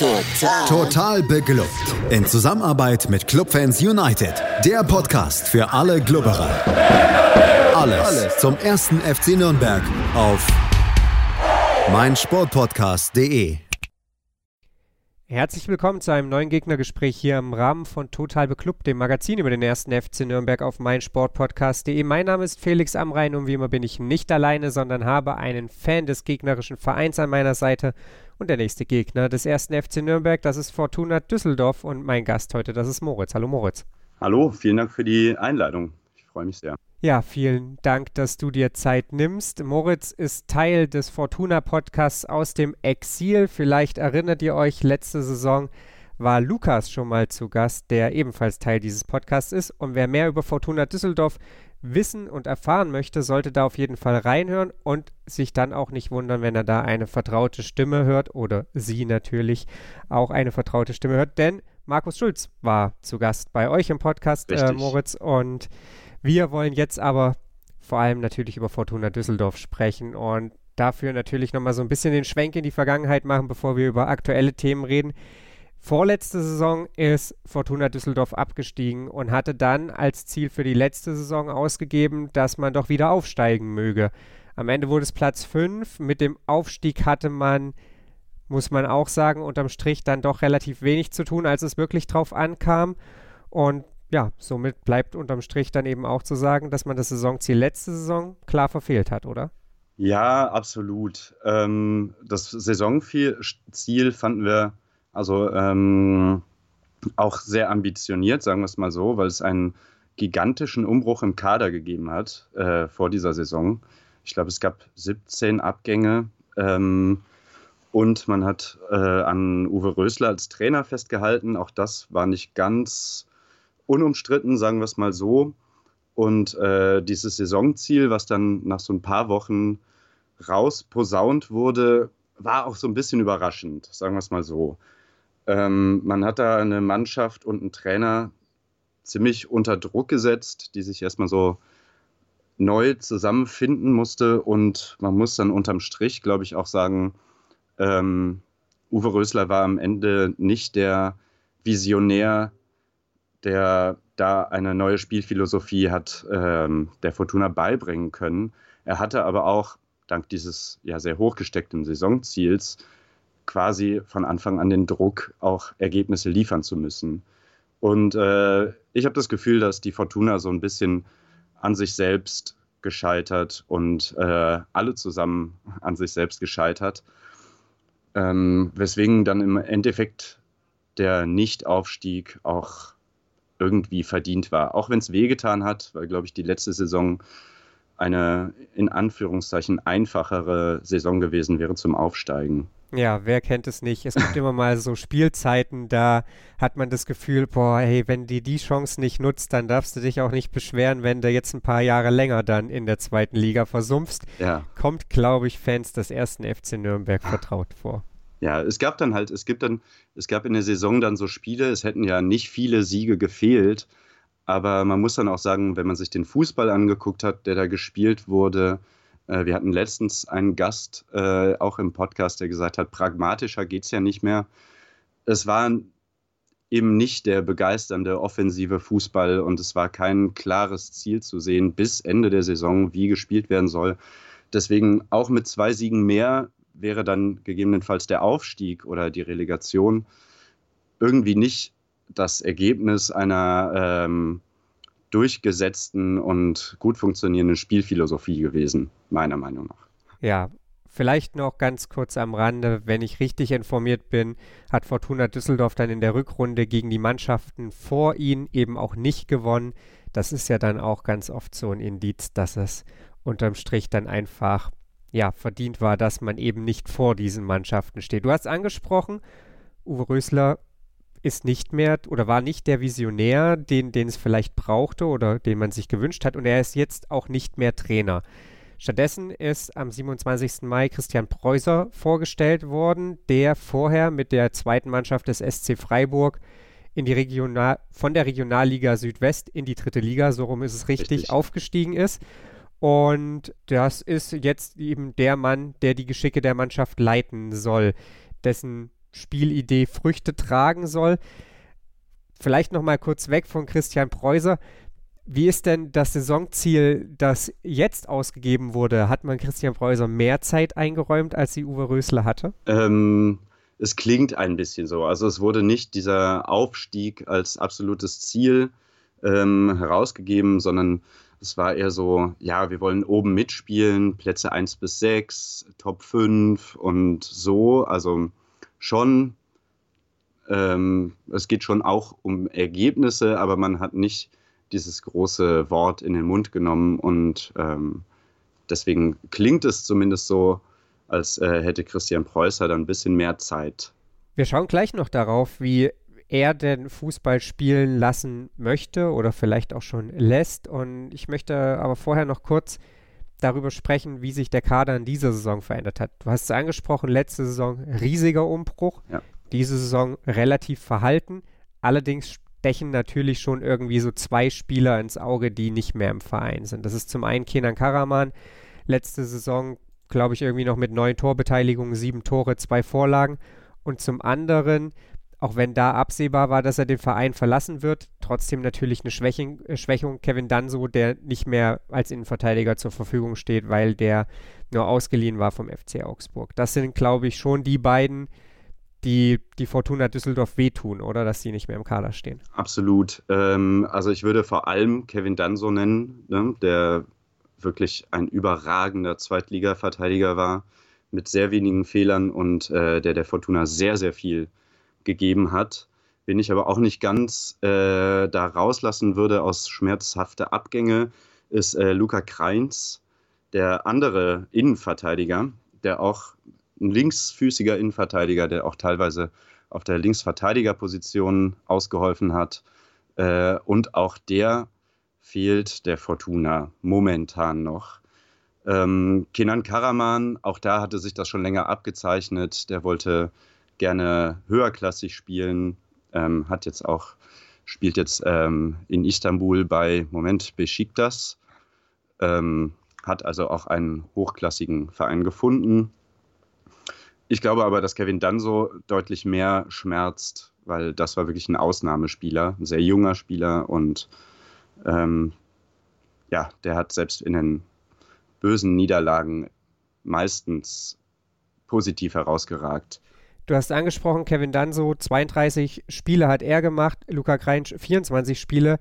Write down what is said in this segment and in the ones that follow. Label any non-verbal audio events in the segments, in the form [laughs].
Total. Total beglückt. In Zusammenarbeit mit Clubfans United. Der Podcast für alle Glubberer. Alles, Alles zum ersten FC Nürnberg auf meinsportpodcast.de. Herzlich willkommen zu einem neuen Gegnergespräch hier im Rahmen von Total Beklubbt, dem Magazin über den ersten FC Nürnberg auf meinsportpodcast.de. Mein Name ist Felix Amrein und wie immer bin ich nicht alleine, sondern habe einen Fan des gegnerischen Vereins an meiner Seite. Und der nächste Gegner des ersten FC Nürnberg, das ist Fortuna Düsseldorf und mein Gast heute, das ist Moritz. Hallo Moritz. Hallo, vielen Dank für die Einladung. Ich freue mich sehr. Ja, vielen Dank, dass du dir Zeit nimmst. Moritz ist Teil des Fortuna-Podcasts aus dem Exil. Vielleicht erinnert ihr euch, letzte Saison war Lukas schon mal zu Gast, der ebenfalls Teil dieses Podcasts ist. Und wer mehr über Fortuna Düsseldorf wissen und erfahren möchte, sollte da auf jeden Fall reinhören und sich dann auch nicht wundern, wenn er da eine vertraute Stimme hört oder sie natürlich auch eine vertraute Stimme hört. Denn Markus Schulz war zu Gast bei euch im Podcast, äh, Moritz, und wir wollen jetzt aber vor allem natürlich über Fortuna Düsseldorf sprechen und dafür natürlich nochmal so ein bisschen den Schwenk in die Vergangenheit machen, bevor wir über aktuelle Themen reden. Vorletzte Saison ist Fortuna Düsseldorf abgestiegen und hatte dann als Ziel für die letzte Saison ausgegeben, dass man doch wieder aufsteigen möge. Am Ende wurde es Platz 5. Mit dem Aufstieg hatte man, muss man auch sagen, unterm Strich dann doch relativ wenig zu tun, als es wirklich drauf ankam. Und ja, somit bleibt unterm Strich dann eben auch zu sagen, dass man das Saisonziel letzte Saison klar verfehlt hat, oder? Ja, absolut. Ähm, das Saisonziel fanden wir also ähm, auch sehr ambitioniert, sagen wir es mal so, weil es einen gigantischen Umbruch im Kader gegeben hat äh, vor dieser Saison. Ich glaube, es gab 17 Abgänge ähm, und man hat äh, an Uwe Rösler als Trainer festgehalten. Auch das war nicht ganz unumstritten, sagen wir es mal so. Und äh, dieses Saisonziel, was dann nach so ein paar Wochen rausposaunt wurde, war auch so ein bisschen überraschend, sagen wir es mal so. Ähm, man hat da eine Mannschaft und einen Trainer ziemlich unter Druck gesetzt, die sich erstmal so neu zusammenfinden musste. Und man muss dann unterm Strich, glaube ich, auch sagen, ähm, Uwe Rösler war am Ende nicht der Visionär, der da eine neue Spielphilosophie hat ähm, der Fortuna beibringen können. Er hatte aber auch dank dieses ja sehr hochgesteckten Saisonziels quasi von Anfang an den Druck, auch Ergebnisse liefern zu müssen. Und äh, ich habe das Gefühl, dass die Fortuna so ein bisschen an sich selbst gescheitert und äh, alle zusammen an sich selbst gescheitert. Ähm, weswegen dann im Endeffekt der Nichtaufstieg auch irgendwie verdient war. Auch wenn es wehgetan hat, weil, glaube ich, die letzte Saison eine in Anführungszeichen einfachere Saison gewesen wäre zum Aufsteigen. Ja, wer kennt es nicht? Es gibt immer mal so Spielzeiten, da hat man das Gefühl, boah, hey, wenn du die Chance nicht nutzt, dann darfst du dich auch nicht beschweren, wenn du jetzt ein paar Jahre länger dann in der zweiten Liga versumpfst. Ja. Kommt, glaube ich, Fans des ersten FC Nürnberg vertraut vor. Ja, es gab dann halt, es gibt dann, es gab in der Saison dann so Spiele, es hätten ja nicht viele Siege gefehlt, aber man muss dann auch sagen, wenn man sich den Fußball angeguckt hat, der da gespielt wurde, wir hatten letztens einen Gast äh, auch im Podcast, der gesagt hat, pragmatischer geht es ja nicht mehr. Es war eben nicht der begeisternde offensive Fußball und es war kein klares Ziel zu sehen bis Ende der Saison, wie gespielt werden soll. Deswegen auch mit zwei Siegen mehr wäre dann gegebenenfalls der Aufstieg oder die Relegation irgendwie nicht das Ergebnis einer ähm, durchgesetzten und gut funktionierenden Spielphilosophie gewesen, meiner Meinung nach. Ja, vielleicht noch ganz kurz am Rande, wenn ich richtig informiert bin, hat Fortuna Düsseldorf dann in der Rückrunde gegen die Mannschaften vor ihnen eben auch nicht gewonnen. Das ist ja dann auch ganz oft so ein Indiz, dass es unterm Strich dann einfach ja, verdient war, dass man eben nicht vor diesen Mannschaften steht. Du hast angesprochen, Uwe Rösler ist nicht mehr oder war nicht der Visionär, den, den es vielleicht brauchte oder den man sich gewünscht hat und er ist jetzt auch nicht mehr Trainer. Stattdessen ist am 27. Mai Christian Preußer vorgestellt worden, der vorher mit der zweiten Mannschaft des SC Freiburg in die Regional von der Regionalliga Südwest in die dritte Liga, so rum ist es richtig, richtig. aufgestiegen ist und das ist jetzt eben der Mann, der die Geschicke der Mannschaft leiten soll. Dessen Spielidee Früchte tragen soll. Vielleicht noch mal kurz weg von Christian Preuser. Wie ist denn das Saisonziel, das jetzt ausgegeben wurde? Hat man Christian Preuser mehr Zeit eingeräumt, als sie Uwe Rösler hatte? Ähm, es klingt ein bisschen so. Also es wurde nicht dieser Aufstieg als absolutes Ziel ähm, herausgegeben, sondern es war eher so, ja, wir wollen oben mitspielen, Plätze 1 bis 6, Top 5 und so. Also schon, ähm, es geht schon auch um Ergebnisse, aber man hat nicht dieses große Wort in den Mund genommen und ähm, deswegen klingt es zumindest so, als äh, hätte Christian Preußer dann ein bisschen mehr Zeit. Wir schauen gleich noch darauf, wie er den Fußball spielen lassen möchte oder vielleicht auch schon lässt. Und ich möchte aber vorher noch kurz darüber sprechen, wie sich der Kader in dieser Saison verändert hat. Du hast es angesprochen, letzte Saison riesiger Umbruch, ja. diese Saison relativ verhalten. Allerdings stechen natürlich schon irgendwie so zwei Spieler ins Auge, die nicht mehr im Verein sind. Das ist zum einen Kenan Karaman, letzte Saison, glaube ich, irgendwie noch mit neun Torbeteiligungen, sieben Tore, zwei Vorlagen. Und zum anderen auch wenn da absehbar war, dass er den Verein verlassen wird, trotzdem natürlich eine Schwächung, äh, Schwächung. Kevin Danso, der nicht mehr als Innenverteidiger zur Verfügung steht, weil der nur ausgeliehen war vom FC Augsburg. Das sind, glaube ich, schon die beiden, die die Fortuna Düsseldorf wehtun, oder? Dass sie nicht mehr im Kader stehen. Absolut. Ähm, also ich würde vor allem Kevin Danso nennen, ne, der wirklich ein überragender Zweitliga-Verteidiger war, mit sehr wenigen Fehlern und äh, der der Fortuna sehr, sehr viel gegeben hat, wen ich aber auch nicht ganz äh, da rauslassen würde aus schmerzhafte Abgänge, ist äh, Luca Kreins, der andere Innenverteidiger, der auch ein linksfüßiger Innenverteidiger, der auch teilweise auf der Linksverteidigerposition ausgeholfen hat. Äh, und auch der fehlt der Fortuna momentan noch. Ähm, Kenan Karaman, auch da hatte sich das schon länger abgezeichnet. Der wollte gerne höherklassig spielen, ähm, hat jetzt auch, spielt jetzt ähm, in Istanbul bei Moment Besiktas, ähm, hat also auch einen hochklassigen Verein gefunden. Ich glaube aber, dass Kevin Danso deutlich mehr schmerzt, weil das war wirklich ein Ausnahmespieler, ein sehr junger Spieler und ähm, ja, der hat selbst in den bösen Niederlagen meistens positiv herausgeragt. Du hast angesprochen, Kevin Danso, 32 Spiele hat er gemacht, Luca Kreinsch 24 Spiele.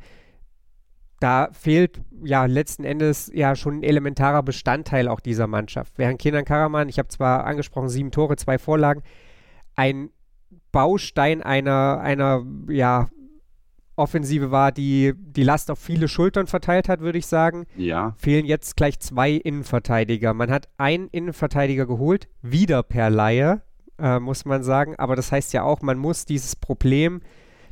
Da fehlt ja letzten Endes ja schon ein elementarer Bestandteil auch dieser Mannschaft. Während Kenan Karaman, ich habe zwar angesprochen, sieben Tore, zwei Vorlagen, ein Baustein einer, einer ja, Offensive war, die die Last auf viele Schultern verteilt hat, würde ich sagen. Ja. Fehlen jetzt gleich zwei Innenverteidiger. Man hat einen Innenverteidiger geholt, wieder per Laie äh, muss man sagen. Aber das heißt ja auch, man muss dieses Problem,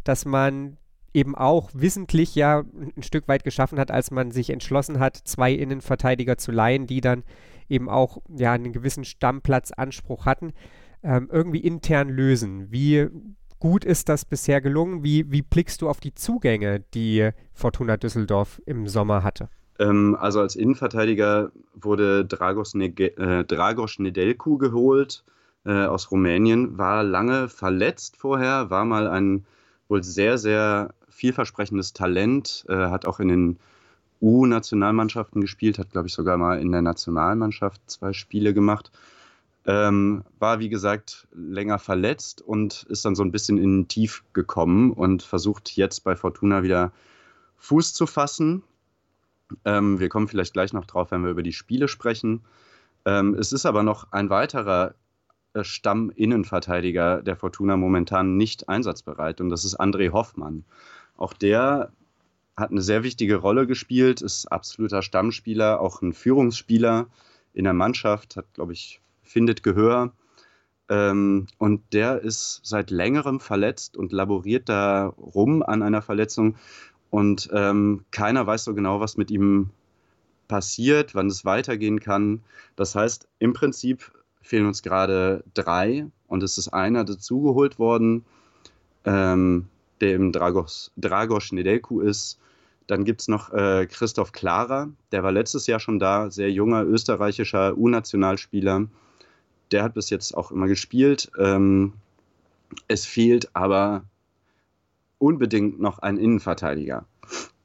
dass man eben auch wissentlich ja ein Stück weit geschaffen hat, als man sich entschlossen hat, zwei Innenverteidiger zu leihen, die dann eben auch ja einen gewissen Stammplatzanspruch hatten, ähm, irgendwie intern lösen. Wie gut ist das bisher gelungen? Wie, wie blickst du auf die Zugänge, die Fortuna Düsseldorf im Sommer hatte? Ähm, also als Innenverteidiger wurde Dragos, Nege äh, Dragos Nedelku geholt äh, aus Rumänien, war lange verletzt vorher, war mal ein wohl sehr, sehr vielversprechendes Talent, äh, hat auch in den U-Nationalmannschaften gespielt, hat, glaube ich, sogar mal in der Nationalmannschaft zwei Spiele gemacht. Ähm, war, wie gesagt, länger verletzt und ist dann so ein bisschen in den Tief gekommen und versucht jetzt bei Fortuna wieder Fuß zu fassen. Ähm, wir kommen vielleicht gleich noch drauf, wenn wir über die Spiele sprechen. Ähm, es ist aber noch ein weiterer Stamm-Innenverteidiger der Fortuna momentan nicht einsatzbereit und das ist André Hoffmann. Auch der hat eine sehr wichtige Rolle gespielt, ist absoluter Stammspieler, auch ein Führungsspieler in der Mannschaft, hat, glaube ich, findet Gehör. Ähm, und der ist seit längerem verletzt und laboriert da rum an einer Verletzung. Und ähm, keiner weiß so genau, was mit ihm passiert, wann es weitergehen kann. Das heißt, im Prinzip fehlen uns gerade drei und es ist einer dazugeholt worden, ähm, der im Dragos, Dragos Nedelku ist. Dann gibt es noch äh, Christoph Klara, der war letztes Jahr schon da, sehr junger österreichischer U-Nationalspieler. Der hat bis jetzt auch immer gespielt. Ähm, Es fehlt aber unbedingt noch ein Innenverteidiger.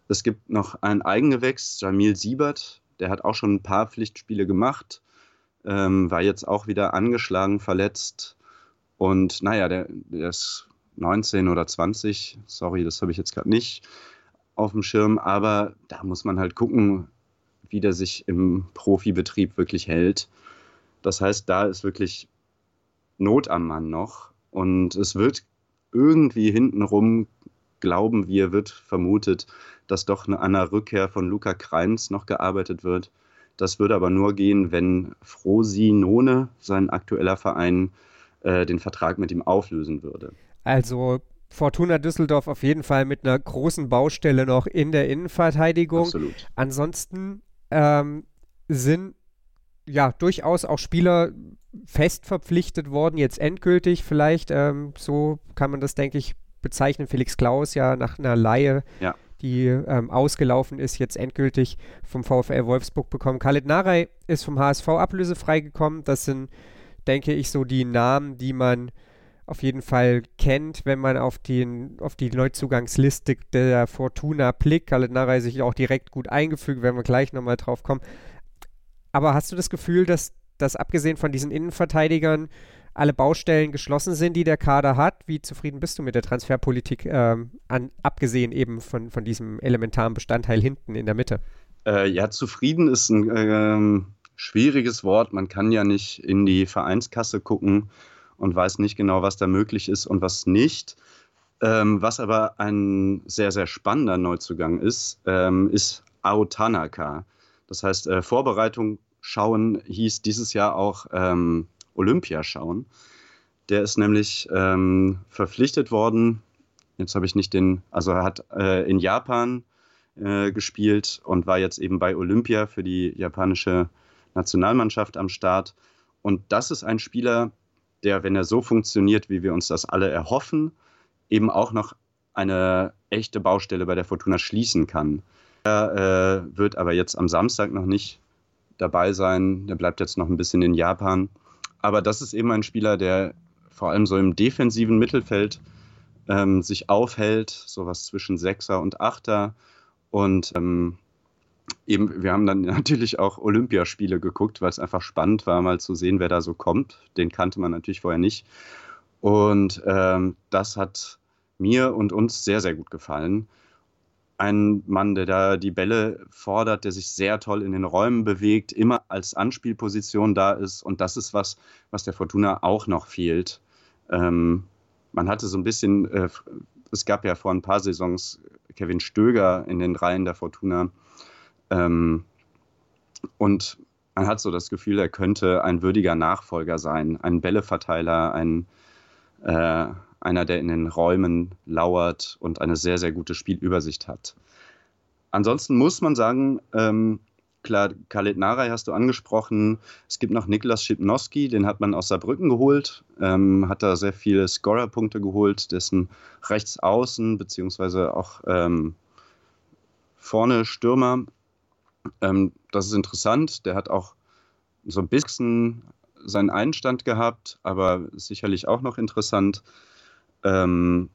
Es gibt noch ein Eigengewächs, Jamil Siebert, der hat auch schon ein paar Pflichtspiele gemacht, ähm, war jetzt auch wieder angeschlagen, verletzt. Und naja, der, der ist 19 oder 20, sorry, das habe ich jetzt gerade nicht auf dem Schirm, aber da muss man halt gucken, wie der sich im Profibetrieb wirklich hält. Das heißt, da ist wirklich Not am Mann noch und es wird irgendwie hintenrum, glauben wir, wird vermutet, dass doch an einer Rückkehr von Luca Kreins noch gearbeitet wird. Das würde aber nur gehen, wenn Frosinone, sein aktueller Verein, äh, den Vertrag mit ihm auflösen würde. Also Fortuna Düsseldorf auf jeden Fall mit einer großen Baustelle noch in der Innenverteidigung. Absolut. Ansonsten ähm, sind ja durchaus auch Spieler fest verpflichtet worden, jetzt endgültig vielleicht. Ähm, so kann man das, denke ich, bezeichnen. Felix Klaus ja nach einer Laie, ja. Die ähm, ausgelaufen ist, jetzt endgültig vom VfL Wolfsburg bekommen. Khaled Narei ist vom HSV ablösefrei gekommen. Das sind, denke ich, so die Namen, die man auf jeden Fall kennt, wenn man auf, den, auf die Neuzugangsliste der Fortuna blickt. Khaled Narei sich auch direkt gut eingefügt, werden wir gleich nochmal drauf kommen. Aber hast du das Gefühl, dass, dass abgesehen von diesen Innenverteidigern alle Baustellen geschlossen sind, die der Kader hat? Wie zufrieden bist du mit der Transferpolitik, ähm, an, abgesehen eben von, von diesem elementaren Bestandteil hinten in der Mitte? Äh, ja, zufrieden ist ein äh, schwieriges Wort. Man kann ja nicht in die Vereinskasse gucken und weiß nicht genau, was da möglich ist und was nicht. Ähm, was aber ein sehr, sehr spannender Neuzugang ist, ähm, ist Ao Tanaka. Das heißt, äh, Vorbereitung schauen hieß dieses Jahr auch ähm, Olympia schauen. Der ist nämlich ähm, verpflichtet worden. Jetzt habe ich nicht den, also er hat äh, in Japan äh, gespielt und war jetzt eben bei Olympia für die japanische Nationalmannschaft am Start. Und das ist ein Spieler, der, wenn er so funktioniert, wie wir uns das alle erhoffen, eben auch noch eine echte Baustelle bei der Fortuna schließen kann. Er äh, wird aber jetzt am Samstag noch nicht dabei sein. Der bleibt jetzt noch ein bisschen in Japan. Aber das ist eben ein Spieler, der vor allem so im defensiven Mittelfeld ähm, sich aufhält, sowas zwischen Sechser und Achter. Und ähm, eben, wir haben dann [laughs] natürlich auch Olympiaspiele geguckt, weil es einfach spannend war, mal zu sehen, wer da so kommt. Den kannte man natürlich vorher nicht. Und ähm, das hat mir und uns sehr, sehr gut gefallen. Ein Mann, der da die Bälle fordert, der sich sehr toll in den Räumen bewegt, immer als Anspielposition da ist. Und das ist was, was der Fortuna auch noch fehlt. Ähm, man hatte so ein bisschen, äh, es gab ja vor ein paar Saisons Kevin Stöger in den Reihen der Fortuna ähm, und man hat so das Gefühl, er könnte ein würdiger Nachfolger sein, ein Bälleverteiler, ein, äh, einer, der in den Räumen lauert und eine sehr, sehr gute Spielübersicht hat. Ansonsten muss man sagen, ähm, klar, Khaled Narei hast du angesprochen. Es gibt noch Niklas Schipnowski, den hat man aus Saarbrücken geholt, ähm, hat da sehr viele Scorerpunkte geholt, dessen Rechtsaußen beziehungsweise auch ähm, vorne Stürmer ähm, das ist interessant. Der hat auch so ein bisschen seinen Einstand gehabt, aber sicherlich auch noch interessant. Ähm,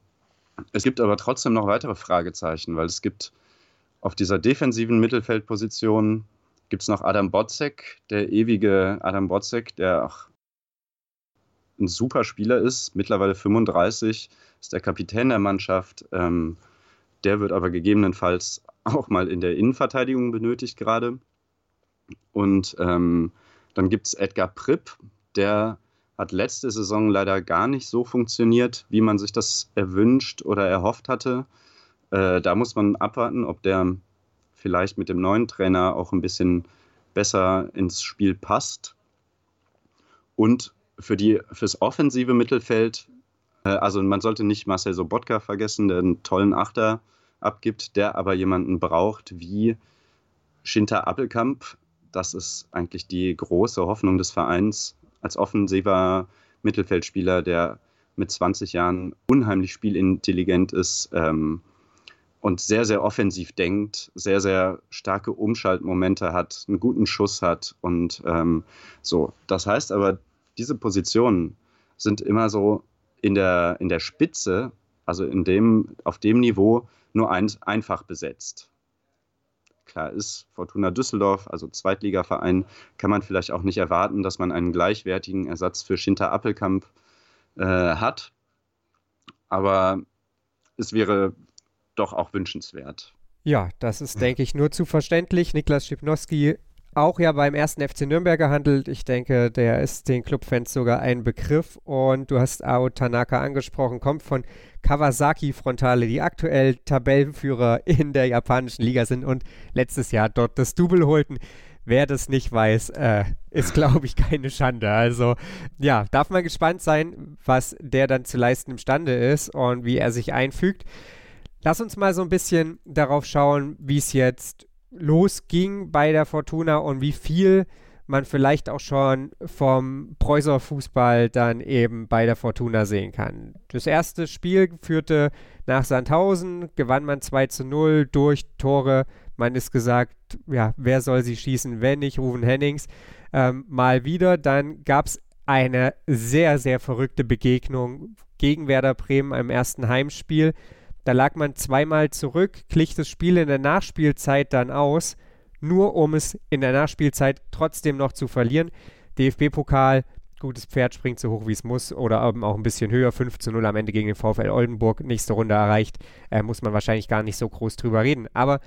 es gibt aber trotzdem noch weitere Fragezeichen, weil es gibt auf dieser defensiven Mittelfeldposition gibt es noch Adam Botzek, der ewige Adam Botzek, der auch ein super Spieler ist, mittlerweile 35, ist der Kapitän der Mannschaft. Ähm, der wird aber gegebenenfalls auch mal in der Innenverteidigung benötigt gerade. Und ähm, dann gibt es Edgar Pripp, der hat letzte Saison leider gar nicht so funktioniert, wie man sich das erwünscht oder erhofft hatte. Äh, da muss man abwarten, ob der vielleicht mit dem neuen Trainer auch ein bisschen besser ins Spiel passt. Und für die, fürs offensive Mittelfeld, äh, also man sollte nicht Marcel Sobotka vergessen, der einen tollen Achter abgibt, der aber jemanden braucht wie Schinter Appelkamp. Das ist eigentlich die große Hoffnung des Vereins als offensiver Mittelfeldspieler, der mit 20 Jahren unheimlich spielintelligent ist ähm, und sehr, sehr offensiv denkt, sehr, sehr starke Umschaltmomente hat, einen guten Schuss hat und ähm, so. Das heißt aber, diese Positionen sind immer so in der, in der Spitze, also in dem, auf dem Niveau, nur ein, einfach besetzt. Klar ist Fortuna Düsseldorf, also Zweitligaverein, kann man vielleicht auch nicht erwarten, dass man einen gleichwertigen Ersatz für Schinter Appelkamp äh, hat. Aber es wäre doch auch wünschenswert. Ja, das ist, denke ich, nur zu verständlich. Niklas Schipnowski auch ja beim ersten FC Nürnberg gehandelt. Ich denke, der ist den Clubfans sogar ein Begriff. Und du hast Ao Tanaka angesprochen, kommt von Kawasaki Frontale, die aktuell Tabellenführer in der japanischen Liga sind und letztes Jahr dort das Double holten. Wer das nicht weiß, äh, ist, [laughs] glaube ich, keine Schande. Also, ja, darf man gespannt sein, was der dann zu leisten imstande ist und wie er sich einfügt. Lass uns mal so ein bisschen darauf schauen, wie es jetzt losging bei der Fortuna und wie viel man vielleicht auch schon vom Preußer Fußball dann eben bei der Fortuna sehen kann. Das erste Spiel führte nach Sandhausen, gewann man 2 zu 0 durch Tore. Man ist gesagt, ja, wer soll sie schießen, wenn nicht Ruven Hennings. Ähm, mal wieder, dann gab es eine sehr, sehr verrückte Begegnung gegen Werder Bremen im ersten Heimspiel. Da lag man zweimal zurück, glich das Spiel in der Nachspielzeit dann aus, nur um es in der Nachspielzeit trotzdem noch zu verlieren. DFB-Pokal, gutes Pferd springt so hoch wie es muss oder eben auch ein bisschen höher, 5 zu 0 am Ende gegen den VfL Oldenburg, nächste Runde erreicht, äh, muss man wahrscheinlich gar nicht so groß drüber reden. Aber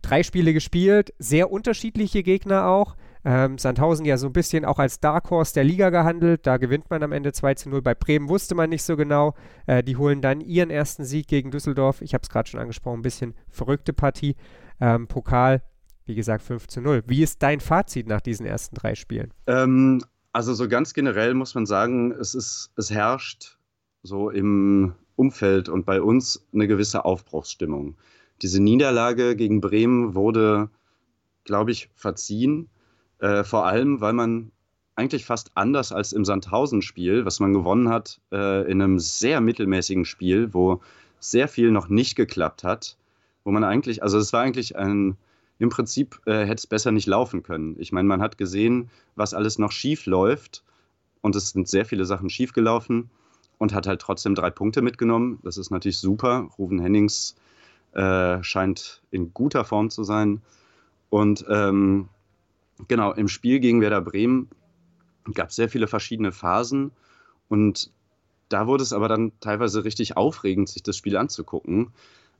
drei Spiele gespielt, sehr unterschiedliche Gegner auch. Ähm, Sandhausen ja so ein bisschen auch als Dark Horse der Liga gehandelt. Da gewinnt man am Ende 2 zu 0. Bei Bremen wusste man nicht so genau. Äh, die holen dann ihren ersten Sieg gegen Düsseldorf. Ich habe es gerade schon angesprochen, ein bisschen verrückte Partie. Ähm, Pokal, wie gesagt, 5 zu 0. Wie ist dein Fazit nach diesen ersten drei Spielen? Ähm, also so ganz generell muss man sagen, es, ist, es herrscht so im Umfeld und bei uns eine gewisse Aufbruchsstimmung. Diese Niederlage gegen Bremen wurde, glaube ich, verziehen. Äh, vor allem, weil man eigentlich fast anders als im Sandhausen-Spiel, was man gewonnen hat, äh, in einem sehr mittelmäßigen Spiel, wo sehr viel noch nicht geklappt hat, wo man eigentlich, also es war eigentlich ein, im Prinzip äh, hätte es besser nicht laufen können. Ich meine, man hat gesehen, was alles noch schief läuft und es sind sehr viele Sachen schief gelaufen und hat halt trotzdem drei Punkte mitgenommen. Das ist natürlich super. Ruven Hennings äh, scheint in guter Form zu sein und ähm, genau, im Spiel gegen Werder Bremen gab es sehr viele verschiedene Phasen und da wurde es aber dann teilweise richtig aufregend, sich das Spiel anzugucken.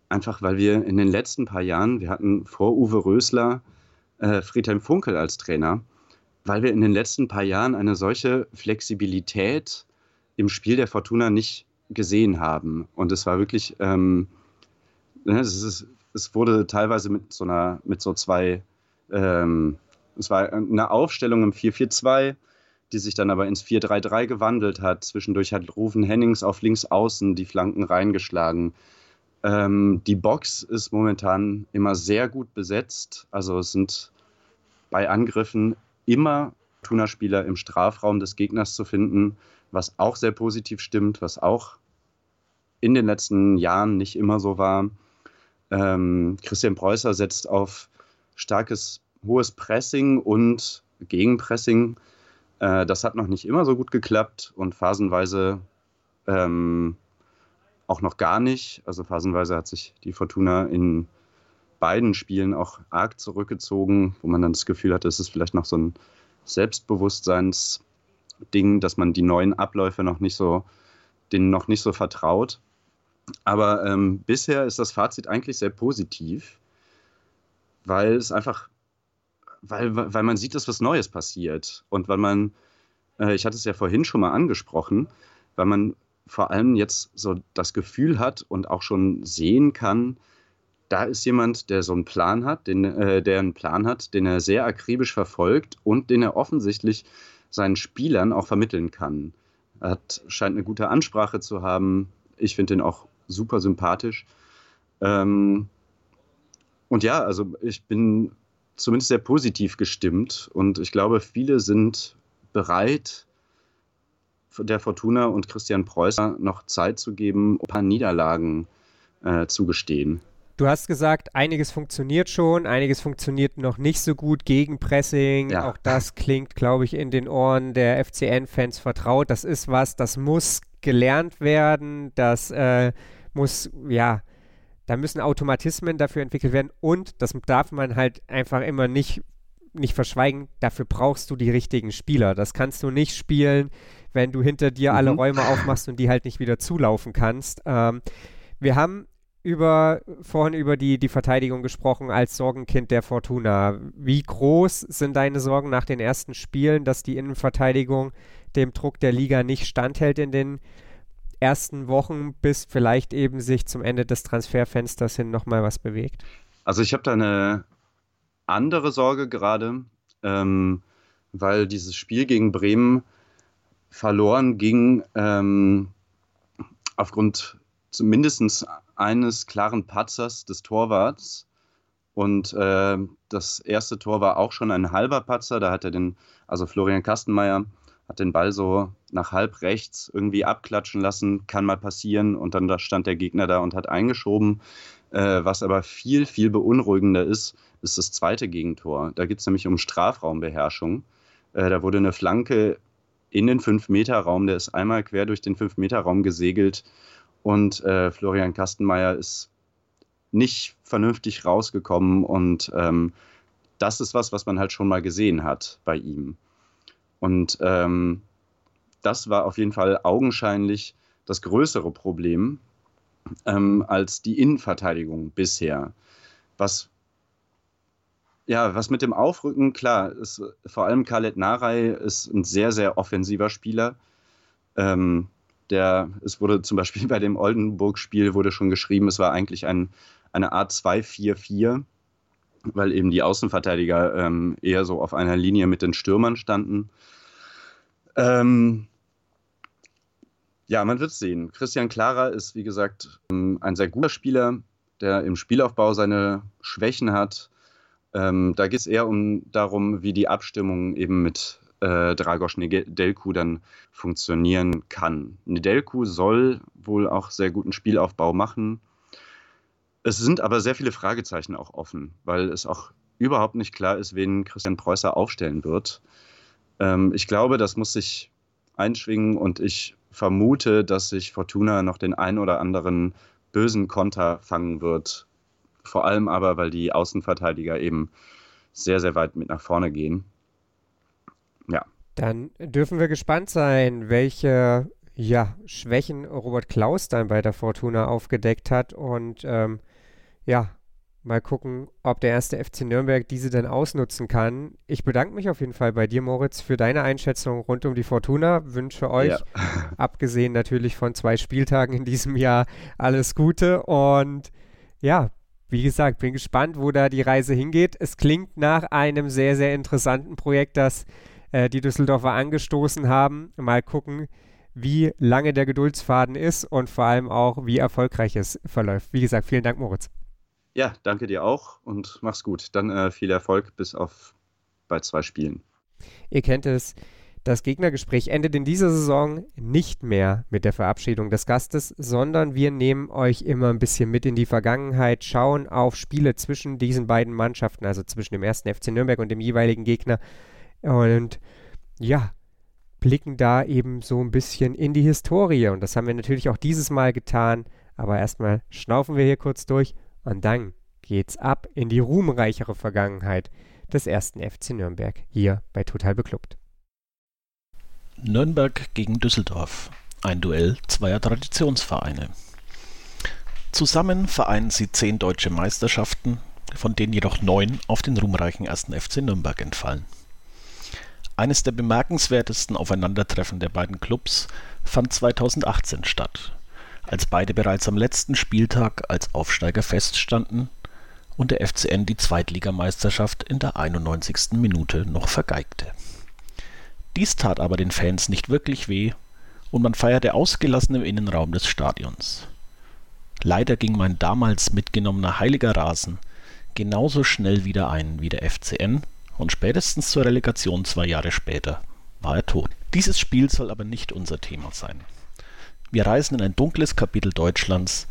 Einfach weil wir in den letzten paar Jahren, wir hatten vor Uwe Rösler äh, Friedhelm Funkel als Trainer, weil wir in den letzten paar Jahren eine solche Flexibilität im Spiel der Fortuna nicht gesehen haben. Und es war wirklich, ähm, ne, es, ist, es, wurde teilweise mit so einer, mit so zwei ähm, es war eine Aufstellung im 4-4-2, die sich dann aber ins 4-3-3 gewandelt hat. Zwischendurch hat Rufen Hennings auf links außen die Flanken reingeschlagen. Ähm, die Box ist momentan immer sehr gut besetzt. Also es sind bei Angriffen immer Tuner-Spieler im Strafraum des Gegners zu finden, was auch sehr positiv stimmt, was auch in den letzten Jahren nicht immer so war. Ähm, Christian Preußer setzt auf starkes hohes Pressing und Gegenpressing. Äh, das hat noch nicht immer so gut geklappt und phasenweise ähm, auch noch gar nicht. Also phasenweise hat sich die Fortuna in beiden Spielen auch arg zurückgezogen, wo man dann das Gefühl hatte, es ist vielleicht noch so ein Selbstbewusstseinsding, dass man die neuen Abläufe noch nicht so, denen noch nicht so vertraut. Aber ähm, bisher ist das Fazit eigentlich sehr positiv, weil es einfach weil, weil man sieht, dass was Neues passiert. Und weil man, äh, ich hatte es ja vorhin schon mal angesprochen, weil man vor allem jetzt so das Gefühl hat und auch schon sehen kann, da ist jemand, der so einen Plan hat, den, äh, der einen Plan hat, den er sehr akribisch verfolgt und den er offensichtlich seinen Spielern auch vermitteln kann. Er hat, scheint eine gute Ansprache zu haben. Ich finde den auch super sympathisch. Ähm, und ja, also ich bin zumindest sehr positiv gestimmt. Und ich glaube, viele sind bereit, der Fortuna und Christian Preußer noch Zeit zu geben, ein paar Niederlagen äh, zu gestehen. Du hast gesagt, einiges funktioniert schon, einiges funktioniert noch nicht so gut. Gegenpressing, ja. auch das klingt, glaube ich, in den Ohren der FCN-Fans vertraut. Das ist was, das muss gelernt werden, das äh, muss, ja, da müssen Automatismen dafür entwickelt werden und das darf man halt einfach immer nicht, nicht verschweigen, dafür brauchst du die richtigen Spieler. Das kannst du nicht spielen, wenn du hinter dir mhm. alle Räume aufmachst und die halt nicht wieder zulaufen kannst. Ähm, wir haben über, vorhin über die, die Verteidigung gesprochen als Sorgenkind der Fortuna. Wie groß sind deine Sorgen nach den ersten Spielen, dass die Innenverteidigung dem Druck der Liga nicht standhält in den ersten Wochen, bis vielleicht eben sich zum Ende des Transferfensters hin nochmal was bewegt? Also ich habe da eine andere Sorge gerade, ähm, weil dieses Spiel gegen Bremen verloren ging ähm, aufgrund zumindest eines klaren Patzers des Torwarts. Und äh, das erste Tor war auch schon ein halber Patzer. Da hat er den, also Florian Kastenmeier, hat den Ball so nach halb rechts irgendwie abklatschen lassen. Kann mal passieren. Und dann da stand der Gegner da und hat eingeschoben. Äh, was aber viel, viel beunruhigender ist, ist das zweite Gegentor. Da geht es nämlich um Strafraumbeherrschung. Äh, da wurde eine Flanke in den 5-Meter-Raum, der ist einmal quer durch den 5-Meter-Raum gesegelt und äh, Florian Kastenmeier ist nicht vernünftig rausgekommen und ähm, das ist was, was man halt schon mal gesehen hat bei ihm. Und ähm, das war auf jeden Fall augenscheinlich das größere Problem ähm, als die Innenverteidigung bisher. Was ja, was mit dem Aufrücken, klar, ist vor allem Khaled Narei ist ein sehr, sehr offensiver Spieler. Ähm, der, es wurde zum Beispiel [laughs] bei dem Oldenburg-Spiel wurde schon geschrieben, es war eigentlich ein, eine Art 2-4-4, weil eben die Außenverteidiger ähm, eher so auf einer Linie mit den Stürmern standen. Ähm, ja, man wird sehen. Christian Clara ist, wie gesagt, ähm, ein sehr guter Spieler, der im Spielaufbau seine Schwächen hat. Ähm, da geht es eher um darum, wie die Abstimmung eben mit äh, Dragos Nedelku dann funktionieren kann. Nedelku soll wohl auch sehr guten Spielaufbau machen. Es sind aber sehr viele Fragezeichen auch offen, weil es auch überhaupt nicht klar ist, wen Christian Preußer aufstellen wird. Ähm, ich glaube, das muss sich einschwingen und ich vermute, dass sich Fortuna noch den ein oder anderen bösen Konter fangen wird. Vor allem aber, weil die Außenverteidiger eben sehr, sehr weit mit nach vorne gehen. Ja. Dann dürfen wir gespannt sein, welche ja, Schwächen Robert Klaus dann bei der Fortuna aufgedeckt hat und ähm, ja, mal gucken, ob der erste FC Nürnberg diese dann ausnutzen kann. Ich bedanke mich auf jeden Fall bei dir, Moritz, für deine Einschätzung rund um die Fortuna. Wünsche euch, ja. abgesehen natürlich von zwei Spieltagen in diesem Jahr, alles Gute und ja, wie gesagt, bin gespannt, wo da die Reise hingeht. Es klingt nach einem sehr, sehr interessanten Projekt, das äh, die Düsseldorfer angestoßen haben. Mal gucken, wie lange der Geduldsfaden ist und vor allem auch, wie erfolgreich es verläuft. Wie gesagt, vielen Dank, Moritz. Ja, danke dir auch und mach's gut. Dann äh, viel Erfolg bis auf bei zwei Spielen. Ihr kennt es. Das Gegnergespräch endet in dieser Saison nicht mehr mit der Verabschiedung des Gastes, sondern wir nehmen euch immer ein bisschen mit in die Vergangenheit, schauen auf Spiele zwischen diesen beiden Mannschaften, also zwischen dem ersten FC Nürnberg und dem jeweiligen Gegner und ja, blicken da eben so ein bisschen in die Historie. Und das haben wir natürlich auch dieses Mal getan. Aber erstmal schnaufen wir hier kurz durch und dann geht's ab in die ruhmreichere Vergangenheit des ersten FC Nürnberg hier bei Total Beklubbt. Nürnberg gegen Düsseldorf. Ein Duell zweier Traditionsvereine. Zusammen vereinen sie zehn deutsche Meisterschaften, von denen jedoch neun auf den ruhmreichen ersten FC Nürnberg entfallen. Eines der bemerkenswertesten Aufeinandertreffen der beiden Clubs fand 2018 statt, als beide bereits am letzten Spieltag als Aufsteiger feststanden und der FCN die Zweitligameisterschaft in der 91. Minute noch vergeigte. Dies tat aber den Fans nicht wirklich weh und man feierte ausgelassen im Innenraum des Stadions. Leider ging mein damals mitgenommener heiliger Rasen genauso schnell wieder ein wie der FCN und spätestens zur Relegation zwei Jahre später war er tot. Dieses Spiel soll aber nicht unser Thema sein. Wir reisen in ein dunkles Kapitel Deutschlands,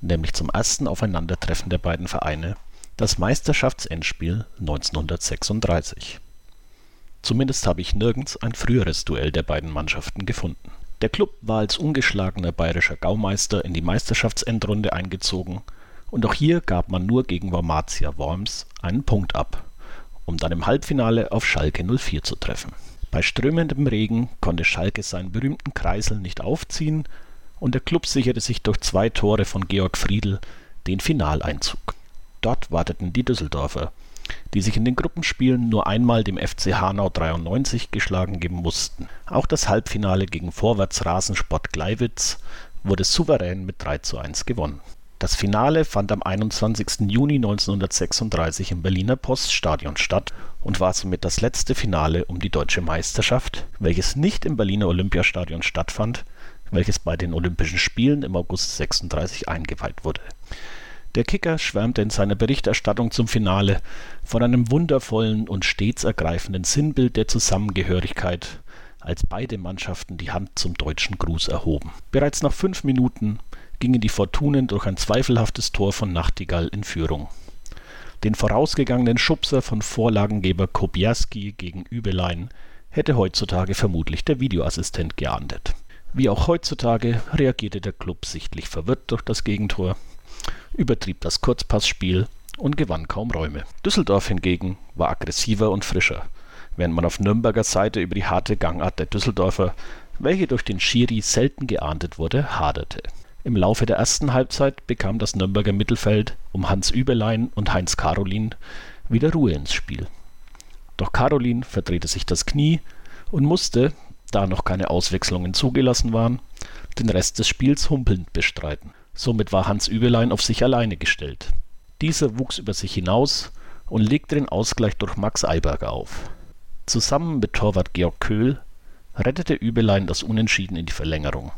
nämlich zum ersten Aufeinandertreffen der beiden Vereine, das Meisterschaftsendspiel 1936. Zumindest habe ich nirgends ein früheres Duell der beiden Mannschaften gefunden. Der Klub war als ungeschlagener bayerischer Gaumeister in die Meisterschaftsendrunde eingezogen und auch hier gab man nur gegen Wormatia Worms einen Punkt ab, um dann im Halbfinale auf Schalke 04 zu treffen. Bei strömendem Regen konnte Schalke seinen berühmten Kreisel nicht aufziehen und der Klub sicherte sich durch zwei Tore von Georg Friedl den Finaleinzug. Dort warteten die Düsseldorfer, die sich in den Gruppenspielen nur einmal dem FC Hanau 93 geschlagen geben mussten. Auch das Halbfinale gegen Vorwärts Rasensport Gleiwitz wurde souverän mit 3 zu 1 gewonnen. Das Finale fand am 21. Juni 1936 im Berliner Poststadion statt und war somit das letzte Finale um die deutsche Meisterschaft, welches nicht im Berliner Olympiastadion stattfand, welches bei den Olympischen Spielen im August 36 eingeweiht wurde. Der Kicker schwärmte in seiner Berichterstattung zum Finale von einem wundervollen und stets ergreifenden Sinnbild der Zusammengehörigkeit, als beide Mannschaften die Hand zum deutschen Gruß erhoben. Bereits nach fünf Minuten gingen die Fortunen durch ein zweifelhaftes Tor von Nachtigall in Führung. Den vorausgegangenen Schubser von Vorlagengeber Kobiaski gegen Übelein hätte heutzutage vermutlich der Videoassistent geahndet. Wie auch heutzutage reagierte der Klub sichtlich verwirrt durch das Gegentor, übertrieb das Kurzpassspiel und gewann kaum Räume. Düsseldorf hingegen war aggressiver und frischer, während man auf Nürnberger Seite über die harte Gangart der Düsseldorfer, welche durch den Schiri selten geahndet wurde, haderte. Im Laufe der ersten Halbzeit bekam das Nürnberger Mittelfeld um Hans Übelein und Heinz Karolin wieder Ruhe ins Spiel. Doch Karolin verdrehte sich das Knie und musste, da noch keine Auswechslungen zugelassen waren, den Rest des Spiels humpelnd bestreiten. Somit war Hans Übelein auf sich alleine gestellt. Dieser wuchs über sich hinaus und legte den Ausgleich durch Max Eiberger auf. Zusammen mit Torwart Georg Köhl rettete Übelein das Unentschieden in die Verlängerung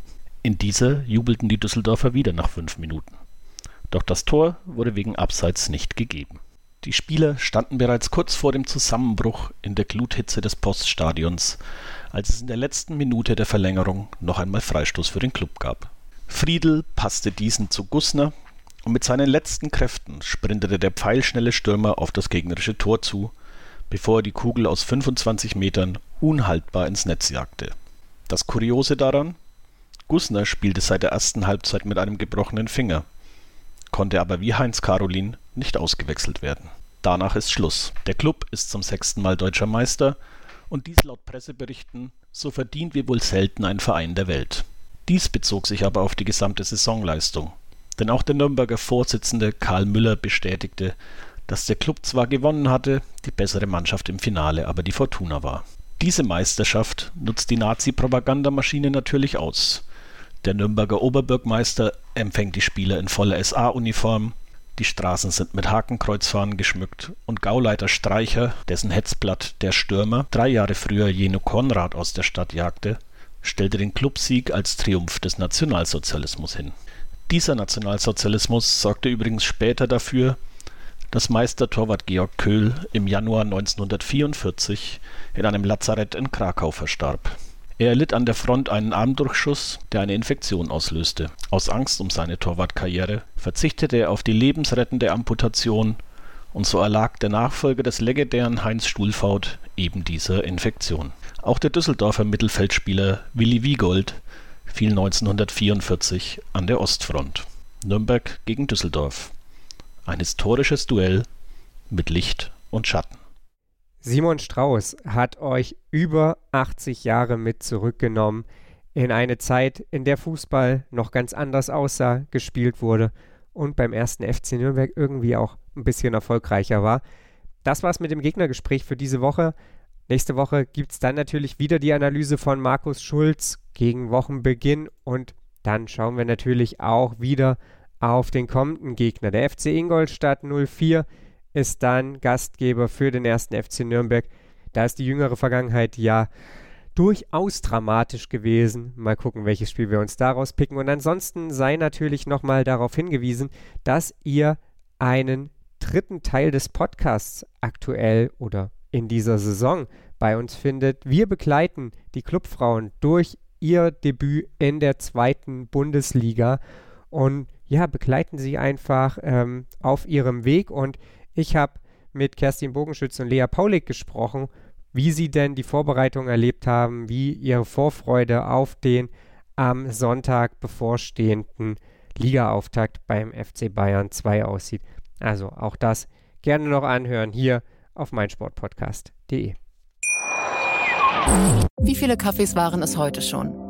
in dieser jubelten die Düsseldorfer wieder nach fünf Minuten. Doch das Tor wurde wegen Abseits nicht gegeben. Die Spieler standen bereits kurz vor dem Zusammenbruch in der Gluthitze des Poststadions, als es in der letzten Minute der Verlängerung noch einmal Freistoß für den Klub gab. Friedel passte diesen zu Gussner und mit seinen letzten Kräften sprintete der pfeilschnelle Stürmer auf das gegnerische Tor zu, bevor er die Kugel aus 25 Metern unhaltbar ins Netz jagte. Das Kuriose daran, Gussner spielte seit der ersten Halbzeit mit einem gebrochenen Finger, konnte aber wie Heinz Karolin nicht ausgewechselt werden. Danach ist Schluss. Der Klub ist zum sechsten Mal deutscher Meister und dies laut Presseberichten so verdient wie wohl selten ein Verein der Welt. Dies bezog sich aber auf die gesamte Saisonleistung. Denn auch der Nürnberger Vorsitzende Karl Müller bestätigte, dass der Klub zwar gewonnen hatte, die bessere Mannschaft im Finale aber die Fortuna war. Diese Meisterschaft nutzt die Nazi-Propagandamaschine natürlich aus. Der Nürnberger Oberbürgermeister empfängt die Spieler in voller SA-Uniform, die Straßen sind mit Hakenkreuzfahnen geschmückt und Gauleiter Streicher, dessen Hetzblatt Der Stürmer drei Jahre früher Jeno Konrad aus der Stadt jagte, stellte den Clubsieg als Triumph des Nationalsozialismus hin. Dieser Nationalsozialismus sorgte übrigens später dafür, dass Meistertorwart Georg Köhl im Januar 1944 in einem Lazarett in Krakau verstarb er erlitt an der Front einen Armdurchschuss, der eine Infektion auslöste. Aus Angst um seine Torwartkarriere verzichtete er auf die lebensrettende Amputation und so erlag der Nachfolger des legendären Heinz Stuhlfaut eben dieser Infektion. Auch der Düsseldorfer Mittelfeldspieler Willi Wiegold fiel 1944 an der Ostfront. Nürnberg gegen Düsseldorf. Ein historisches Duell mit Licht und Schatten. Simon Strauß hat euch über 80 Jahre mit zurückgenommen in eine Zeit, in der Fußball noch ganz anders aussah, gespielt wurde und beim ersten FC Nürnberg irgendwie auch ein bisschen erfolgreicher war. Das war's mit dem Gegnergespräch für diese Woche. Nächste Woche gibt es dann natürlich wieder die Analyse von Markus Schulz gegen Wochenbeginn und dann schauen wir natürlich auch wieder auf den kommenden Gegner. Der FC Ingolstadt 04 ist dann Gastgeber für den ersten FC Nürnberg. Da ist die jüngere Vergangenheit ja durchaus dramatisch gewesen. Mal gucken, welches Spiel wir uns daraus picken. Und ansonsten sei natürlich nochmal darauf hingewiesen, dass ihr einen dritten Teil des Podcasts aktuell oder in dieser Saison bei uns findet. Wir begleiten die Clubfrauen durch ihr Debüt in der zweiten Bundesliga und ja, begleiten sie einfach ähm, auf ihrem Weg und ich habe mit Kerstin Bogenschütz und Lea Paulik gesprochen, wie sie denn die Vorbereitung erlebt haben, wie ihre Vorfreude auf den am Sonntag bevorstehenden Ligaauftakt beim FC Bayern 2 aussieht. Also auch das gerne noch anhören hier auf meinsportpodcast.de. Wie viele Kaffees waren es heute schon?